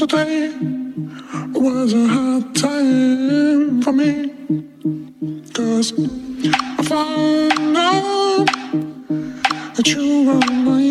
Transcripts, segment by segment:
today was a hard time for me. Cause I found out that you were my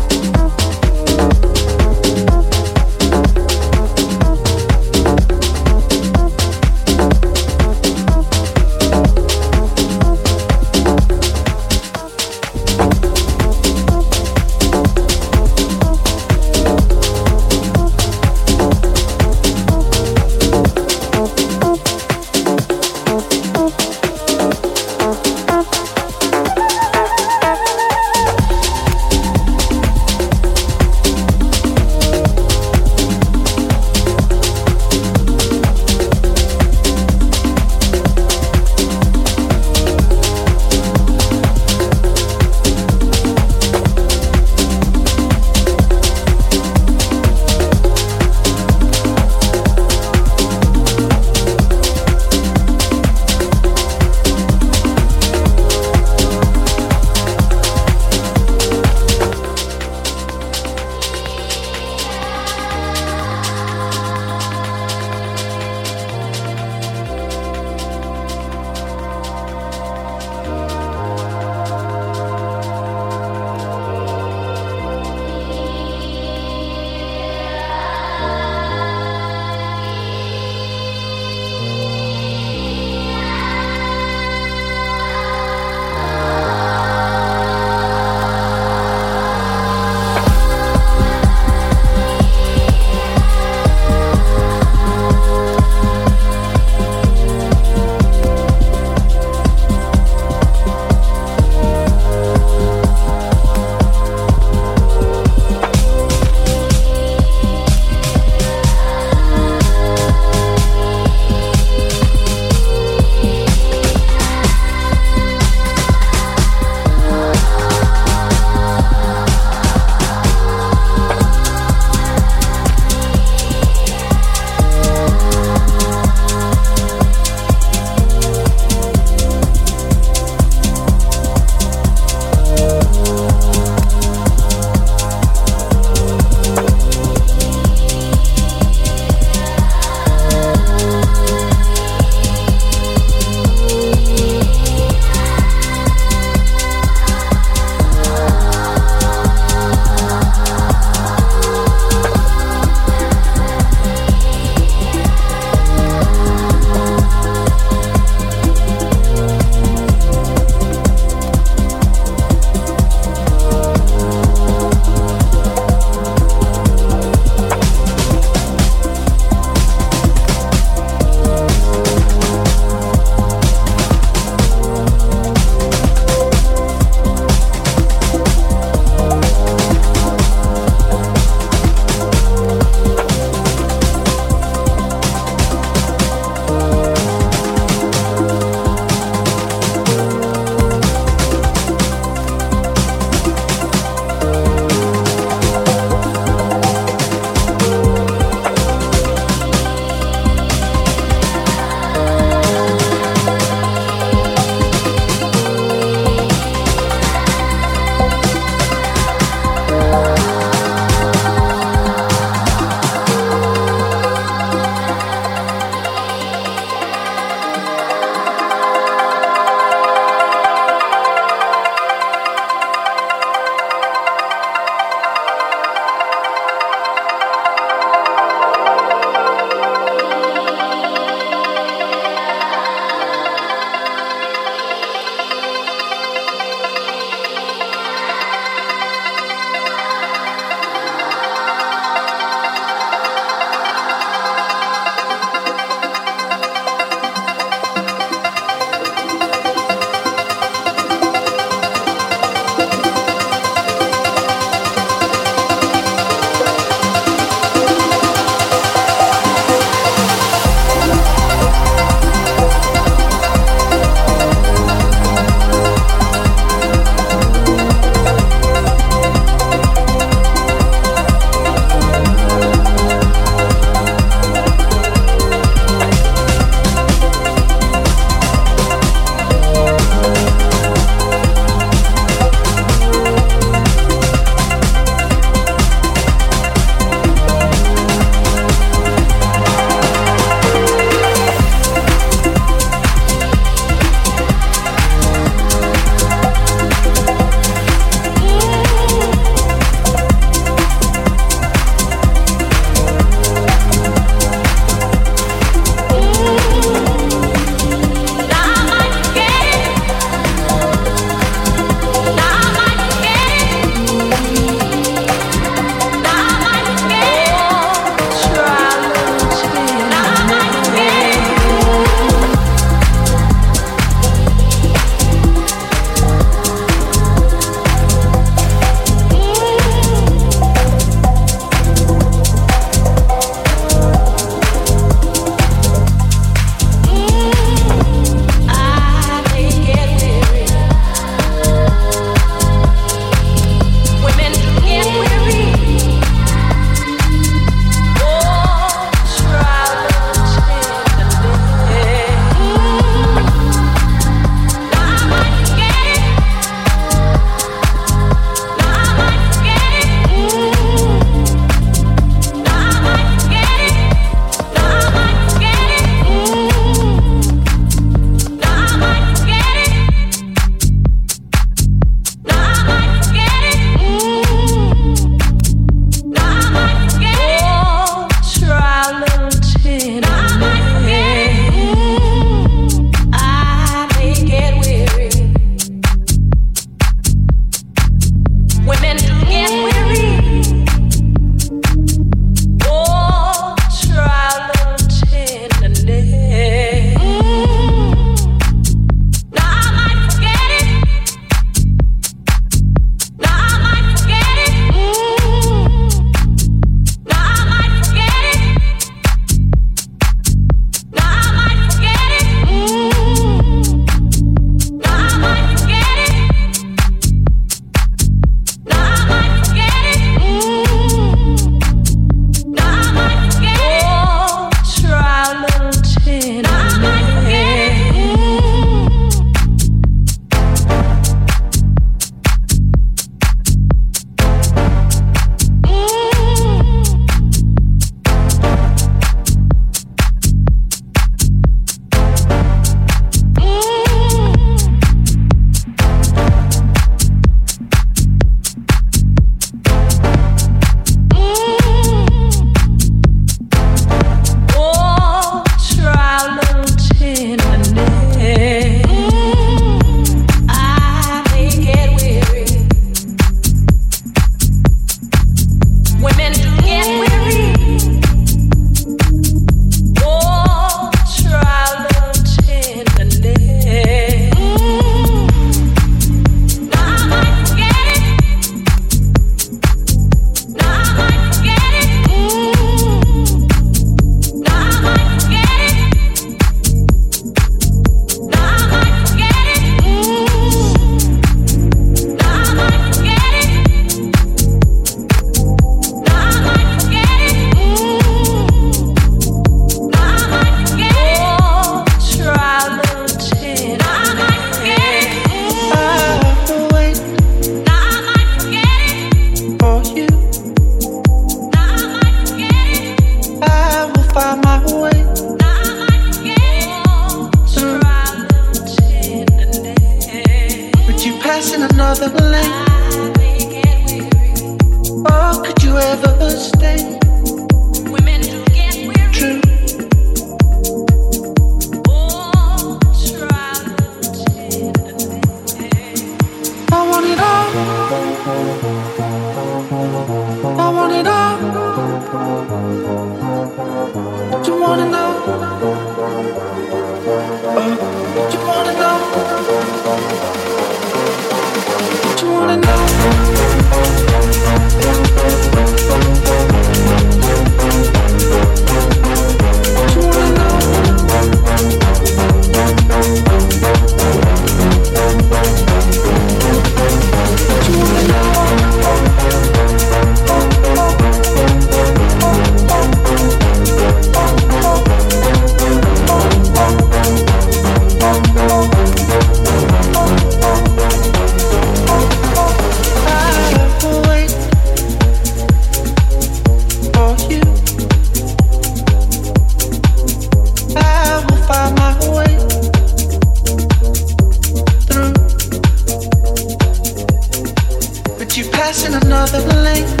flashing another blink.